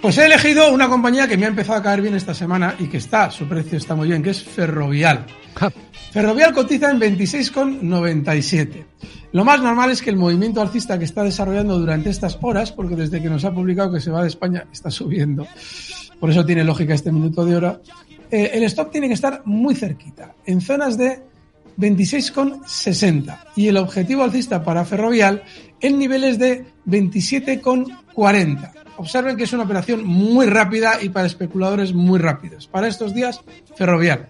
Pues he elegido una compañía que me ha empezado a caer bien esta semana y que está, su precio está muy bien, que es Ferrovial. Ferrovial cotiza en 26,97. Lo más normal es que el movimiento alcista que está desarrollando durante estas horas, porque desde que nos ha publicado que se va de España está subiendo, por eso tiene lógica este minuto de hora, eh, el stop tiene que estar muy cerquita, en zonas de 26,60 y el objetivo alcista para Ferrovial en niveles de 27,40. Observen que es una operación muy rápida y para especuladores muy rápidos. Para estos días, Ferrovial.